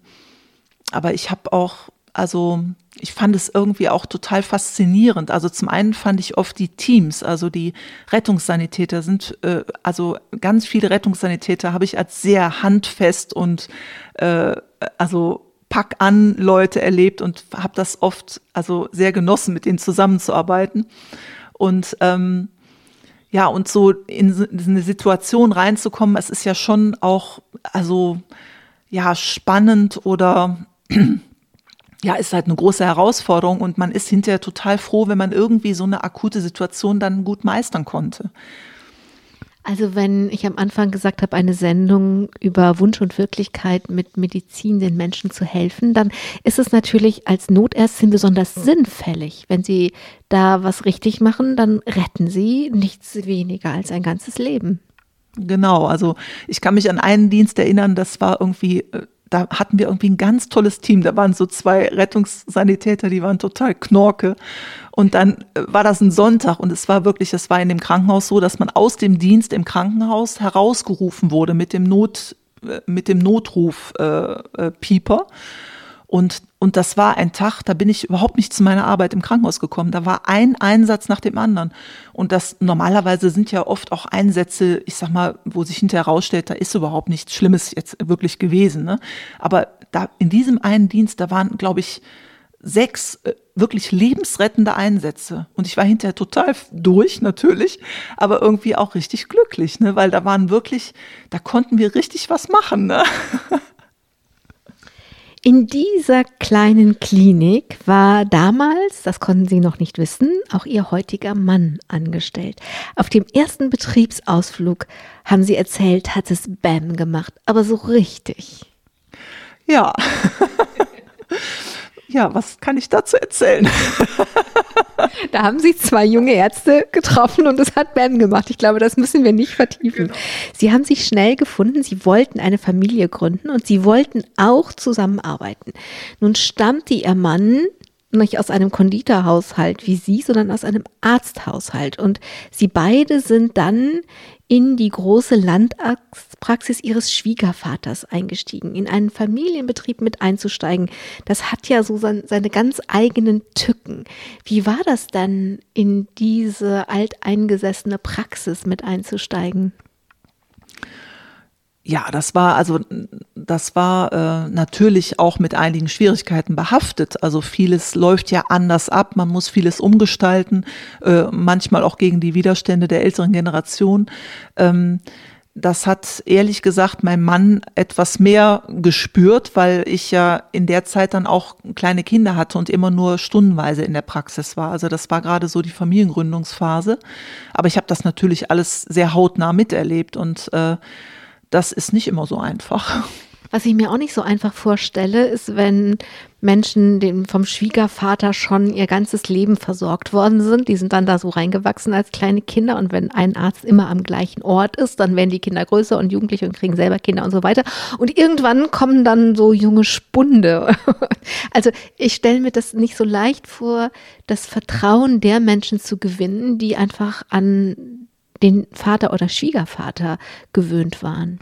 aber ich habe auch, also ich fand es irgendwie auch total faszinierend. Also zum einen fand ich oft die Teams, also die Rettungssanitäter sind, äh, also ganz viele Rettungssanitäter habe ich als sehr handfest und äh, also pack an Leute erlebt und habe das oft also sehr genossen, mit denen zusammenzuarbeiten. Und ähm, ja, und so in, in eine Situation reinzukommen, es ist ja schon auch, also ja, spannend oder ja, ist halt eine große Herausforderung und man ist hinterher total froh, wenn man irgendwie so eine akute Situation dann gut meistern konnte. Also wenn ich am Anfang gesagt habe, eine Sendung über Wunsch und Wirklichkeit mit Medizin den Menschen zu helfen, dann ist es natürlich als Notärztin besonders sinnfällig. Wenn Sie da was richtig machen, dann retten Sie nichts weniger als ein ganzes Leben. Genau, also ich kann mich an einen Dienst erinnern, das war irgendwie äh, da hatten wir irgendwie ein ganz tolles Team. Da waren so zwei Rettungssanitäter, die waren total knorke. Und dann äh, war das ein Sonntag und es war wirklich, es war in dem Krankenhaus so, dass man aus dem Dienst im Krankenhaus herausgerufen wurde mit dem Not, äh, mit dem Notruf äh, äh, Pieper. Und, und das war ein Tag, da bin ich überhaupt nicht zu meiner Arbeit im Krankenhaus gekommen. Da war ein Einsatz nach dem anderen. Und das normalerweise sind ja oft auch Einsätze, ich sag mal, wo sich hinterher herausstellt, da ist überhaupt nichts Schlimmes jetzt wirklich gewesen. Ne? Aber da in diesem einen Dienst, da waren, glaube ich, sechs äh, wirklich lebensrettende Einsätze. Und ich war hinterher total durch, natürlich, aber irgendwie auch richtig glücklich, ne? weil da waren wirklich, da konnten wir richtig was machen. Ne? In dieser kleinen Klinik war damals, das konnten Sie noch nicht wissen, auch Ihr heutiger Mann angestellt. Auf dem ersten Betriebsausflug, haben Sie erzählt, hat es Bam gemacht, aber so richtig. Ja. ja, was kann ich dazu erzählen? Da haben sich zwei junge Ärzte getroffen und es hat Ben gemacht. Ich glaube, das müssen wir nicht vertiefen. Genau. Sie haben sich schnell gefunden, sie wollten eine Familie gründen und sie wollten auch zusammenarbeiten. Nun stammte ihr Mann nicht aus einem Konditorhaushalt wie Sie, sondern aus einem Arzthaushalt. Und Sie beide sind dann in die große Landarztpraxis ihres Schwiegervaters eingestiegen, in einen Familienbetrieb mit einzusteigen. Das hat ja so sein, seine ganz eigenen Tücken. Wie war das dann, in diese alteingesessene Praxis mit einzusteigen? Ja, das war also das war äh, natürlich auch mit einigen Schwierigkeiten behaftet. Also vieles läuft ja anders ab, man muss vieles umgestalten, äh, manchmal auch gegen die Widerstände der älteren Generation. Ähm, das hat ehrlich gesagt mein Mann etwas mehr gespürt, weil ich ja in der Zeit dann auch kleine Kinder hatte und immer nur stundenweise in der Praxis war. Also das war gerade so die Familiengründungsphase. Aber ich habe das natürlich alles sehr hautnah miterlebt und äh, das ist nicht immer so einfach. Was ich mir auch nicht so einfach vorstelle, ist, wenn Menschen den, vom Schwiegervater schon ihr ganzes Leben versorgt worden sind. Die sind dann da so reingewachsen als kleine Kinder. Und wenn ein Arzt immer am gleichen Ort ist, dann werden die Kinder größer und jugendlich und kriegen selber Kinder und so weiter. Und irgendwann kommen dann so junge Spunde. Also ich stelle mir das nicht so leicht vor, das Vertrauen der Menschen zu gewinnen, die einfach an den Vater oder Schwiegervater gewöhnt waren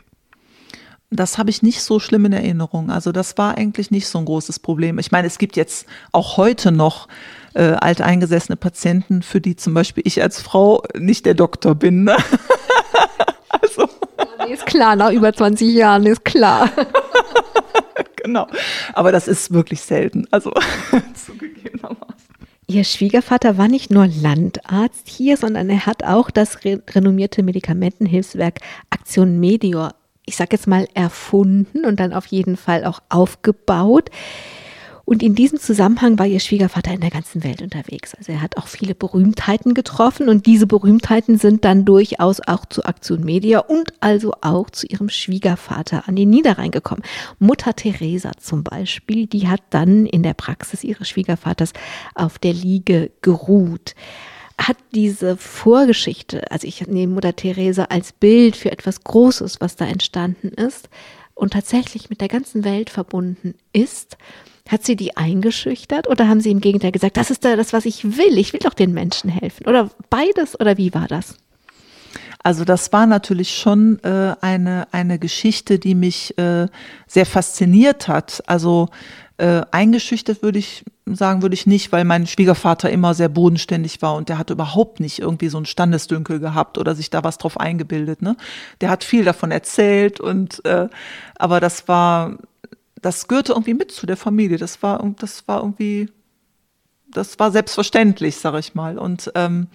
das habe ich nicht so schlimm in Erinnerung. Also das war eigentlich nicht so ein großes Problem. Ich meine, es gibt jetzt auch heute noch äh, alteingesessene Patienten, für die zum Beispiel ich als Frau nicht der Doktor bin. Ne? also. Ja, nee, ist klar, nach über 20 Jahren ist klar. genau. Aber das ist wirklich selten. Also zugegebenermaßen. Ihr Schwiegervater war nicht nur Landarzt hier, sondern er hat auch das re renommierte Medikamentenhilfswerk Aktion Medior ich sage jetzt mal, erfunden und dann auf jeden Fall auch aufgebaut. Und in diesem Zusammenhang war ihr Schwiegervater in der ganzen Welt unterwegs. Also er hat auch viele Berühmtheiten getroffen und diese Berühmtheiten sind dann durchaus auch zu Aktion Media und also auch zu ihrem Schwiegervater an den Niederrhein gekommen. Mutter Teresa zum Beispiel, die hat dann in der Praxis ihres Schwiegervaters auf der Liege geruht hat diese Vorgeschichte, also ich nehme Mutter Teresa als Bild für etwas Großes, was da entstanden ist und tatsächlich mit der ganzen Welt verbunden ist, hat sie die eingeschüchtert oder haben sie im Gegenteil gesagt, das ist da das, was ich will, ich will doch den Menschen helfen oder beides oder wie war das? Also das war natürlich schon äh, eine, eine Geschichte, die mich äh, sehr fasziniert hat. Also äh, eingeschüchtert würde ich sagen, würde ich nicht, weil mein Schwiegervater immer sehr bodenständig war und der hat überhaupt nicht irgendwie so einen Standesdünkel gehabt oder sich da was drauf eingebildet. Ne? Der hat viel davon erzählt und äh, aber das war, das gehörte irgendwie mit zu der Familie. Das war, das war irgendwie, das war selbstverständlich, sag ich mal. Und ähm,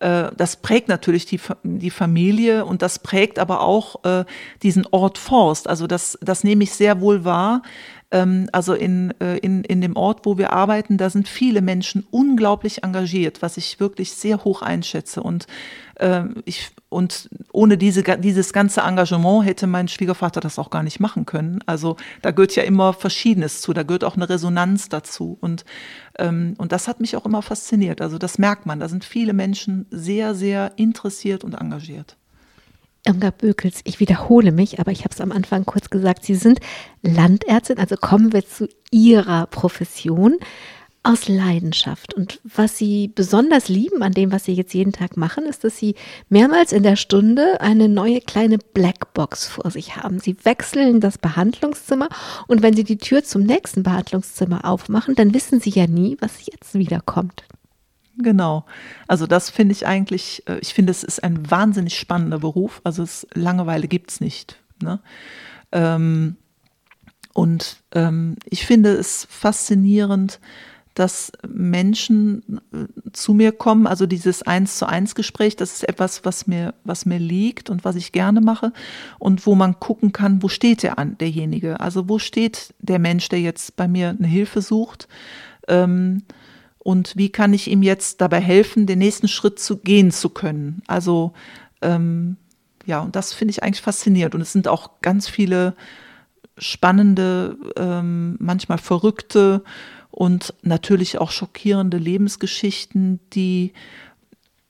äh, das prägt natürlich die, die Familie und das prägt aber auch äh, diesen Ort Forst. Also das, das nehme ich sehr wohl wahr, ähm, also in, äh, in, in dem Ort, wo wir arbeiten, da sind viele Menschen unglaublich engagiert, was ich wirklich sehr hoch einschätze. Und, äh, ich, und ohne diese, dieses ganze Engagement hätte mein Schwiegervater das auch gar nicht machen können. Also da gehört ja immer Verschiedenes zu, da gehört auch eine Resonanz dazu. Und, ähm, und das hat mich auch immer fasziniert. Also das merkt man, da sind viele Menschen sehr, sehr interessiert und engagiert. Irmgard Bökels, ich wiederhole mich, aber ich habe es am Anfang kurz gesagt, Sie sind Landärztin, also kommen wir zu Ihrer Profession aus Leidenschaft. Und was Sie besonders lieben an dem, was Sie jetzt jeden Tag machen, ist, dass Sie mehrmals in der Stunde eine neue kleine Blackbox vor sich haben. Sie wechseln das Behandlungszimmer und wenn Sie die Tür zum nächsten Behandlungszimmer aufmachen, dann wissen Sie ja nie, was jetzt wiederkommt. Genau. Also das finde ich eigentlich, äh, ich finde, es ist ein wahnsinnig spannender Beruf. Also es, Langeweile gibt es nicht. Ne? Ähm, und ähm, ich finde es faszinierend, dass Menschen äh, zu mir kommen, also dieses Eins zu eins Gespräch, das ist etwas, was mir, was mir liegt und was ich gerne mache und wo man gucken kann, wo steht der an, derjenige? Also wo steht der Mensch, der jetzt bei mir eine Hilfe sucht? Ähm, und wie kann ich ihm jetzt dabei helfen, den nächsten Schritt zu gehen zu können. Also ähm, ja, und das finde ich eigentlich faszinierend. Und es sind auch ganz viele spannende, ähm, manchmal verrückte und natürlich auch schockierende Lebensgeschichten, die,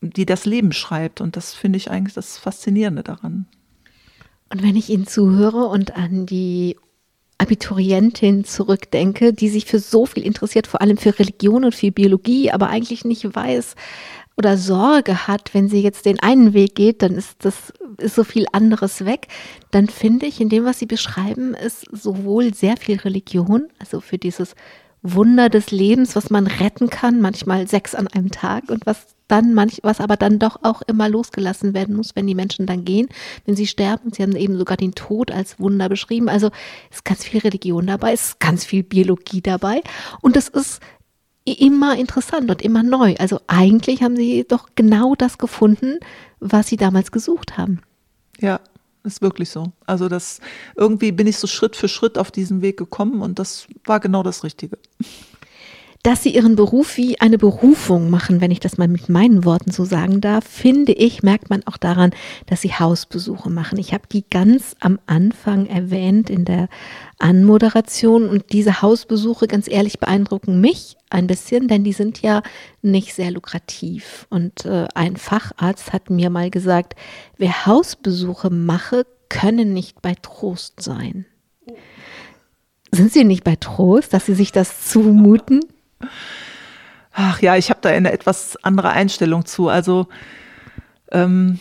die das Leben schreibt. Und das finde ich eigentlich das Faszinierende daran. Und wenn ich Ihnen zuhöre und an die Abiturientin zurückdenke, die sich für so viel interessiert, vor allem für Religion und für Biologie, aber eigentlich nicht weiß oder Sorge hat, wenn sie jetzt den einen Weg geht, dann ist das ist so viel anderes weg. Dann finde ich, in dem, was sie beschreiben, ist sowohl sehr viel Religion, also für dieses Wunder des Lebens, was man retten kann, manchmal sechs an einem Tag und was dann manch, was aber dann doch auch immer losgelassen werden muss, wenn die Menschen dann gehen, wenn sie sterben. Sie haben eben sogar den Tod als Wunder beschrieben. Also ist ganz viel Religion dabei, ist ganz viel Biologie dabei und es ist immer interessant und immer neu. Also eigentlich haben sie doch genau das gefunden, was sie damals gesucht haben. Ja, ist wirklich so. Also das irgendwie bin ich so Schritt für Schritt auf diesen Weg gekommen und das war genau das Richtige. Dass sie ihren Beruf wie eine Berufung machen, wenn ich das mal mit meinen Worten so sagen darf, finde ich, merkt man auch daran, dass sie Hausbesuche machen. Ich habe die ganz am Anfang erwähnt in der Anmoderation und diese Hausbesuche, ganz ehrlich, beeindrucken mich ein bisschen, denn die sind ja nicht sehr lukrativ. Und äh, ein Facharzt hat mir mal gesagt, wer Hausbesuche mache, könne nicht bei Trost sein. Sind Sie nicht bei Trost, dass Sie sich das zumuten? Ach ja, ich habe da eine etwas andere Einstellung zu. Also, ähm,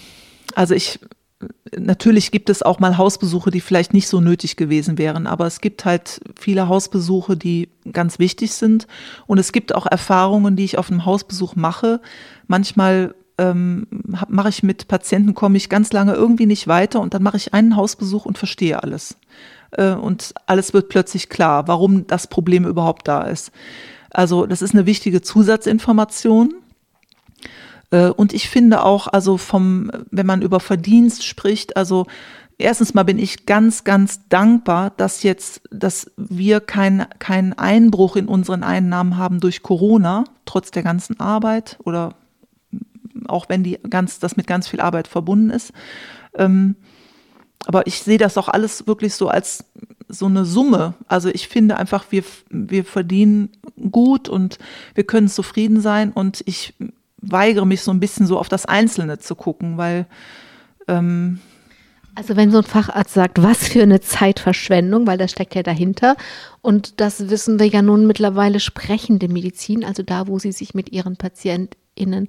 also ich natürlich gibt es auch mal Hausbesuche, die vielleicht nicht so nötig gewesen wären, aber es gibt halt viele Hausbesuche, die ganz wichtig sind. Und es gibt auch Erfahrungen, die ich auf einem Hausbesuch mache. Manchmal ähm, mache ich mit Patienten, komme ich ganz lange irgendwie nicht weiter und dann mache ich einen Hausbesuch und verstehe alles. Äh, und alles wird plötzlich klar, warum das Problem überhaupt da ist. Also das ist eine wichtige Zusatzinformation. Äh, und ich finde auch, also vom, wenn man über Verdienst spricht, also erstens mal bin ich ganz, ganz dankbar, dass jetzt, dass wir keinen keinen Einbruch in unseren Einnahmen haben durch Corona, trotz der ganzen Arbeit oder auch wenn die ganz, das mit ganz viel Arbeit verbunden ist. Ähm, aber ich sehe das auch alles wirklich so als so eine Summe. Also ich finde einfach, wir, wir verdienen gut und wir können zufrieden sein und ich weigere mich so ein bisschen so auf das Einzelne zu gucken, weil ähm, also wenn so ein Facharzt sagt, was für eine Zeitverschwendung, weil das steckt ja dahinter. Und das wissen wir ja nun mittlerweile sprechende Medizin, also da, wo sie sich mit ihren PatientInnen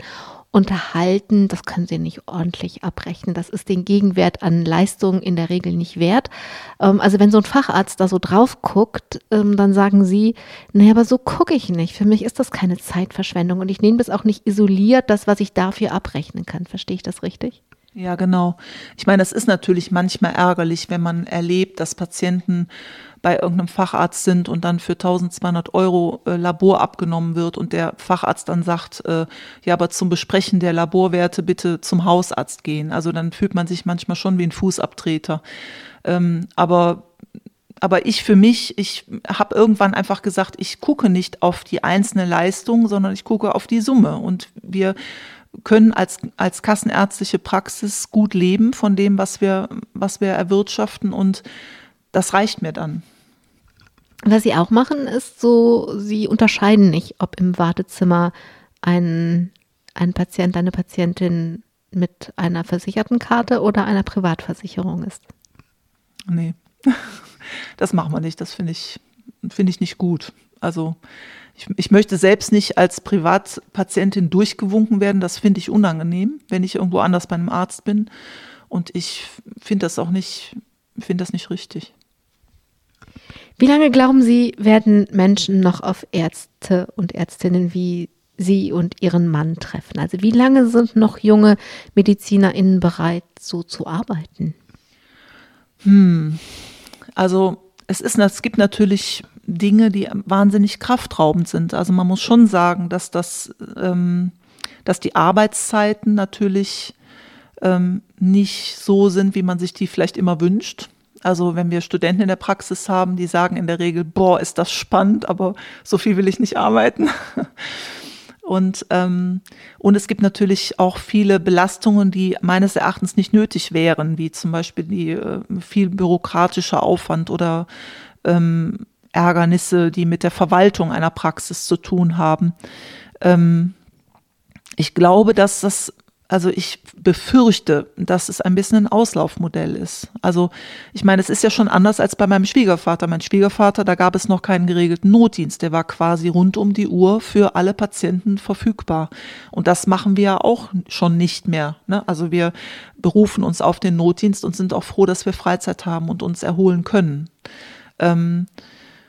unterhalten, das können sie nicht ordentlich abrechnen. Das ist den Gegenwert an Leistungen in der Regel nicht wert. Ähm, also wenn so ein Facharzt da so drauf guckt, ähm, dann sagen sie, naja, aber so gucke ich nicht. Für mich ist das keine Zeitverschwendung und ich nehme das auch nicht isoliert, das, was ich dafür abrechnen kann. Verstehe ich das richtig? Ja, genau. Ich meine, es ist natürlich manchmal ärgerlich, wenn man erlebt, dass Patienten bei irgendeinem Facharzt sind und dann für 1200 Euro äh, Labor abgenommen wird und der Facharzt dann sagt, äh, ja, aber zum Besprechen der Laborwerte bitte zum Hausarzt gehen. Also dann fühlt man sich manchmal schon wie ein Fußabtreter. Ähm, aber aber ich für mich, ich habe irgendwann einfach gesagt, ich gucke nicht auf die einzelne Leistung, sondern ich gucke auf die Summe. Und wir können als, als kassenärztliche Praxis gut leben von dem, was wir, was wir erwirtschaften und das reicht mir dann. Was sie auch machen, ist so, sie unterscheiden nicht, ob im Wartezimmer ein, ein Patient, eine Patientin mit einer versicherten Karte oder einer Privatversicherung ist. Nee, das machen wir nicht. Das finde ich, finde ich nicht gut. Also ich, ich möchte selbst nicht als Privatpatientin durchgewunken werden. Das finde ich unangenehm, wenn ich irgendwo anders bei einem Arzt bin. Und ich finde das auch nicht, finde das nicht richtig. Wie lange glauben Sie, werden Menschen noch auf Ärzte und Ärztinnen wie Sie und Ihren Mann treffen? Also wie lange sind noch junge MedizinerInnen bereit, so zu arbeiten? Hm. Also es ist, es gibt natürlich Dinge, die wahnsinnig kraftraubend sind. Also man muss schon sagen, dass das, ähm, dass die Arbeitszeiten natürlich ähm, nicht so sind, wie man sich die vielleicht immer wünscht. Also wenn wir Studenten in der Praxis haben, die sagen in der Regel, boah, ist das spannend, aber so viel will ich nicht arbeiten. Und, ähm, und es gibt natürlich auch viele Belastungen, die meines Erachtens nicht nötig wären, wie zum Beispiel die äh, viel bürokratischer Aufwand oder ähm, Ärgernisse, die mit der Verwaltung einer Praxis zu tun haben. Ähm, ich glaube, dass das, also ich befürchte, dass es ein bisschen ein Auslaufmodell ist. Also ich meine, es ist ja schon anders als bei meinem Schwiegervater. Mein Schwiegervater, da gab es noch keinen geregelten Notdienst. Der war quasi rund um die Uhr für alle Patienten verfügbar. Und das machen wir ja auch schon nicht mehr. Ne? Also wir berufen uns auf den Notdienst und sind auch froh, dass wir Freizeit haben und uns erholen können. Ähm,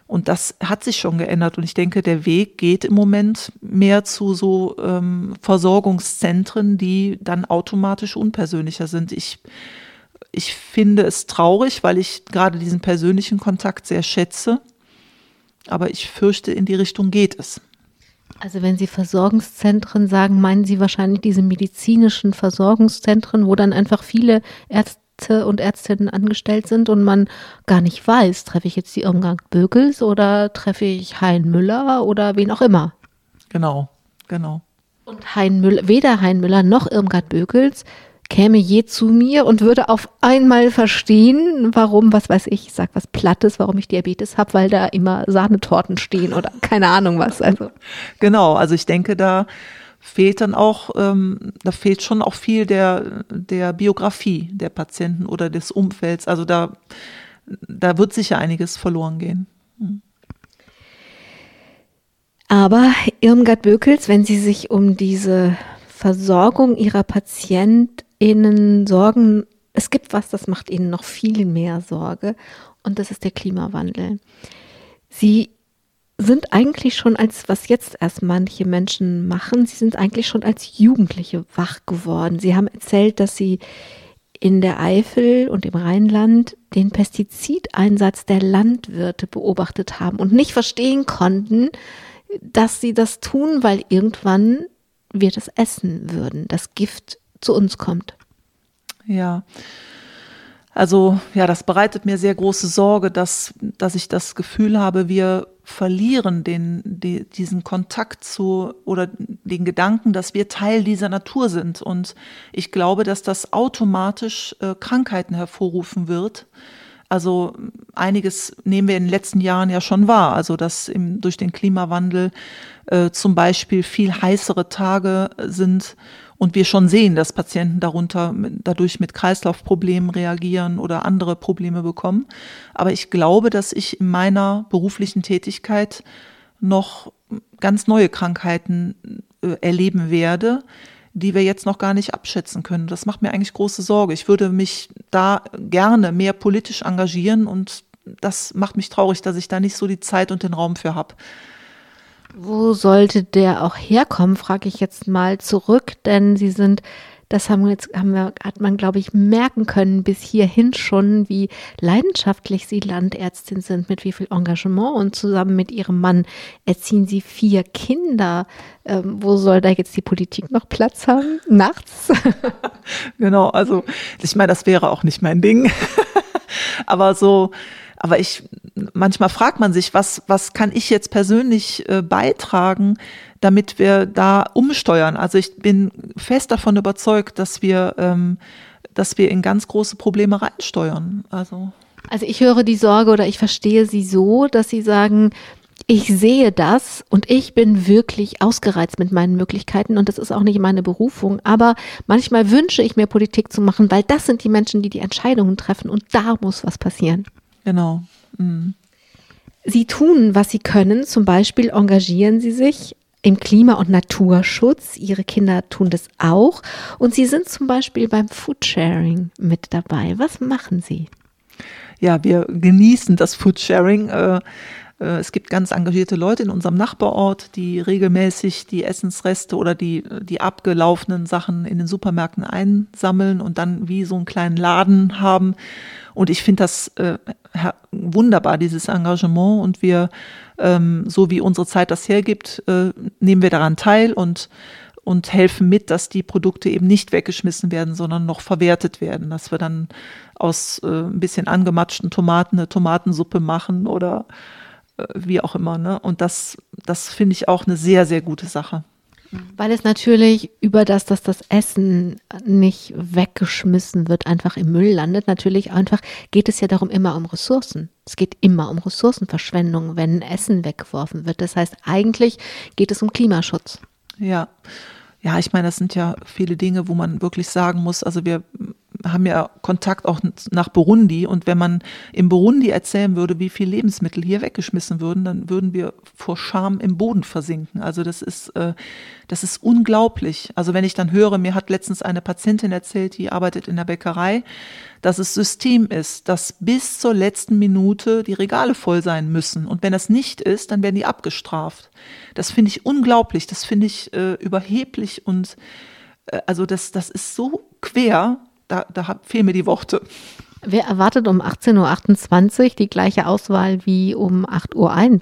und das hat sich schon geändert. Und ich denke, der Weg geht im Moment mehr zu so ähm, Versorgungszentren, die dann automatisch unpersönlicher sind. Ich, ich finde es traurig, weil ich gerade diesen persönlichen Kontakt sehr schätze. Aber ich fürchte, in die Richtung geht es. Also wenn Sie Versorgungszentren sagen, meinen Sie wahrscheinlich diese medizinischen Versorgungszentren, wo dann einfach viele Ärzte Ärzte und Ärztinnen angestellt sind und man gar nicht weiß, treffe ich jetzt die Irmgard Bögels oder treffe ich Hein Müller oder wen auch immer. Genau, genau. Und hein Müller, weder Hein Müller noch Irmgard Bökels käme je zu mir und würde auf einmal verstehen, warum, was weiß ich, ich sag was Plattes, warum ich Diabetes habe, weil da immer Sahnetorten stehen oder keine Ahnung was. Also. Genau, also ich denke, da fehlt dann auch, ähm, da fehlt schon auch viel der, der Biografie der Patienten oder des Umfelds. Also da, da wird sicher einiges verloren gehen. Hm. Aber Irmgard Bökels, wenn sie sich um diese Versorgung ihrer PatientInnen sorgen, es gibt was, das macht ihnen noch viel mehr Sorge und das ist der Klimawandel. Sie sind eigentlich schon als, was jetzt erst manche Menschen machen, sie sind eigentlich schon als Jugendliche wach geworden. Sie haben erzählt, dass sie in der Eifel und im Rheinland den Pestizideinsatz der Landwirte beobachtet haben und nicht verstehen konnten, dass sie das tun, weil irgendwann wir das essen würden, das Gift zu uns kommt. Ja. Also ja, das bereitet mir sehr große Sorge, dass, dass ich das Gefühl habe, wir verlieren den, die, diesen Kontakt zu oder den Gedanken, dass wir Teil dieser Natur sind. Und ich glaube, dass das automatisch äh, Krankheiten hervorrufen wird also einiges nehmen wir in den letzten Jahren ja schon wahr. Also dass im, durch den Klimawandel äh, zum Beispiel viel heißere Tage sind und wir schon sehen, dass Patienten darunter dadurch mit Kreislaufproblemen reagieren oder andere Probleme bekommen. Aber ich glaube, dass ich in meiner beruflichen Tätigkeit noch ganz neue Krankheiten äh, erleben werde, die wir jetzt noch gar nicht abschätzen können. Das macht mir eigentlich große Sorge. Ich würde mich da gerne mehr politisch engagieren und das macht mich traurig, dass ich da nicht so die Zeit und den Raum für habe. Wo sollte der auch herkommen, frage ich jetzt mal zurück, denn Sie sind das haben wir jetzt, haben wir, hat man, glaube ich, merken können bis hierhin schon, wie leidenschaftlich Sie Landärztin sind, mit wie viel Engagement und zusammen mit Ihrem Mann erziehen Sie vier Kinder. Ähm, wo soll da jetzt die Politik noch Platz haben? Nachts? genau, also ich meine, das wäre auch nicht mein Ding. Aber so, aber ich, manchmal fragt man sich, was, was kann ich jetzt persönlich äh, beitragen, damit wir da umsteuern? Also ich bin fest davon überzeugt, dass wir, ähm, dass wir in ganz große Probleme reinsteuern. Also. Also ich höre die Sorge oder ich verstehe sie so, dass sie sagen, ich sehe das und ich bin wirklich ausgereizt mit meinen Möglichkeiten und das ist auch nicht meine Berufung. Aber manchmal wünsche ich mir Politik zu machen, weil das sind die Menschen, die die Entscheidungen treffen und da muss was passieren. Genau. Mhm. Sie tun, was sie können. Zum Beispiel engagieren sie sich im Klima- und Naturschutz. Ihre Kinder tun das auch. Und sie sind zum Beispiel beim Foodsharing mit dabei. Was machen sie? Ja, wir genießen das Foodsharing. Äh, äh, es gibt ganz engagierte Leute in unserem Nachbarort, die regelmäßig die Essensreste oder die, die abgelaufenen Sachen in den Supermärkten einsammeln und dann wie so einen kleinen Laden haben. Und ich finde das äh, wunderbar, dieses Engagement. Und wir, ähm, so wie unsere Zeit das hergibt, äh, nehmen wir daran teil und und helfen mit, dass die Produkte eben nicht weggeschmissen werden, sondern noch verwertet werden. Dass wir dann aus äh, ein bisschen angematschten Tomaten eine Tomatensuppe machen oder äh, wie auch immer. Ne? Und das, das finde ich auch eine sehr, sehr gute Sache. Weil es natürlich über das, dass das Essen nicht weggeschmissen wird, einfach im Müll landet, natürlich einfach geht es ja darum immer um Ressourcen. Es geht immer um Ressourcenverschwendung, wenn Essen weggeworfen wird. Das heißt, eigentlich geht es um Klimaschutz. Ja. Ja, ich meine, das sind ja viele Dinge, wo man wirklich sagen muss, also wir haben ja Kontakt auch nach Burundi und wenn man in Burundi erzählen würde, wie viel Lebensmittel hier weggeschmissen würden, dann würden wir vor Scham im Boden versinken. Also das ist, äh, das ist unglaublich. Also wenn ich dann höre, mir hat letztens eine Patientin erzählt, die arbeitet in der Bäckerei, dass es System ist, dass bis zur letzten Minute die Regale voll sein müssen. Und wenn das nicht ist, dann werden die abgestraft. Das finde ich unglaublich, das finde ich äh, überheblich und äh, also das, das ist so quer da, da fehlen mir die Worte. Wer erwartet um 18.28 Uhr die gleiche Auswahl wie um 8.01 Uhr?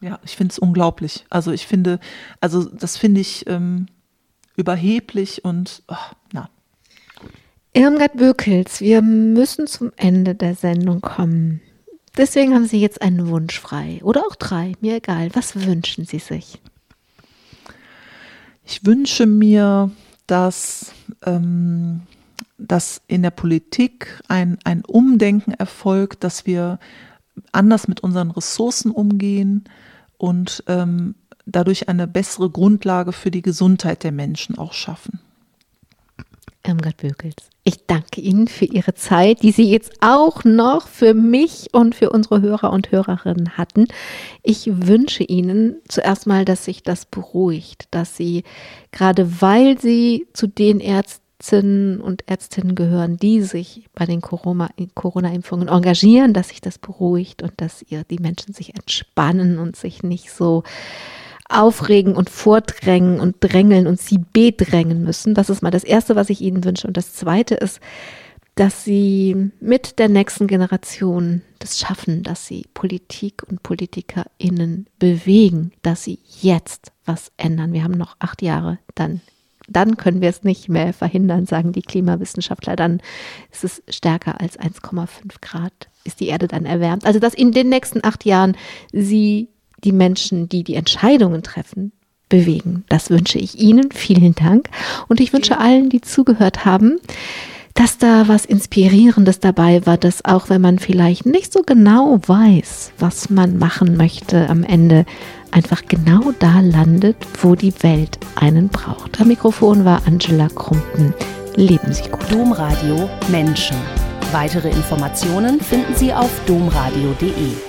Ja, ich finde es unglaublich. Also ich finde, also das finde ich ähm, überheblich und oh, na. Irmgard Bökels, wir müssen zum Ende der Sendung kommen. Deswegen haben Sie jetzt einen Wunsch frei. Oder auch drei, mir egal. Was wünschen Sie sich? Ich wünsche mir, dass, ähm, dass in der Politik ein, ein Umdenken erfolgt, dass wir anders mit unseren Ressourcen umgehen und ähm, dadurch eine bessere Grundlage für die Gesundheit der Menschen auch schaffen. Irmgard Bökels, ich danke Ihnen für Ihre Zeit, die Sie jetzt auch noch für mich und für unsere Hörer und Hörerinnen hatten. Ich wünsche Ihnen zuerst mal, dass sich das beruhigt, dass Sie, gerade weil Sie zu den Ärztinnen und Ärztinnen gehören, die sich bei den Corona-Impfungen engagieren, dass sich das beruhigt und dass ihr die Menschen sich entspannen und sich nicht so aufregen und vordrängen und drängeln und sie bedrängen müssen. Das ist mal das Erste, was ich Ihnen wünsche. Und das Zweite ist, dass Sie mit der nächsten Generation das schaffen, dass Sie Politik und PolitikerInnen bewegen, dass Sie jetzt was ändern. Wir haben noch acht Jahre, dann dann können wir es nicht mehr verhindern, sagen die Klimawissenschaftler. Dann ist es stärker als 1,5 Grad, ist die Erde dann erwärmt. Also, dass in den nächsten acht Jahren sie die Menschen, die die Entscheidungen treffen, bewegen. Das wünsche ich Ihnen. Vielen Dank. Und ich wünsche allen, die zugehört haben, dass da was Inspirierendes dabei war, dass auch wenn man vielleicht nicht so genau weiß, was man machen möchte, am Ende einfach genau da landet, wo die Welt einen braucht. Am Mikrofon war Angela Krumpen. Leben Sie gut. Domradio Menschen. Weitere Informationen finden Sie auf domradio.de.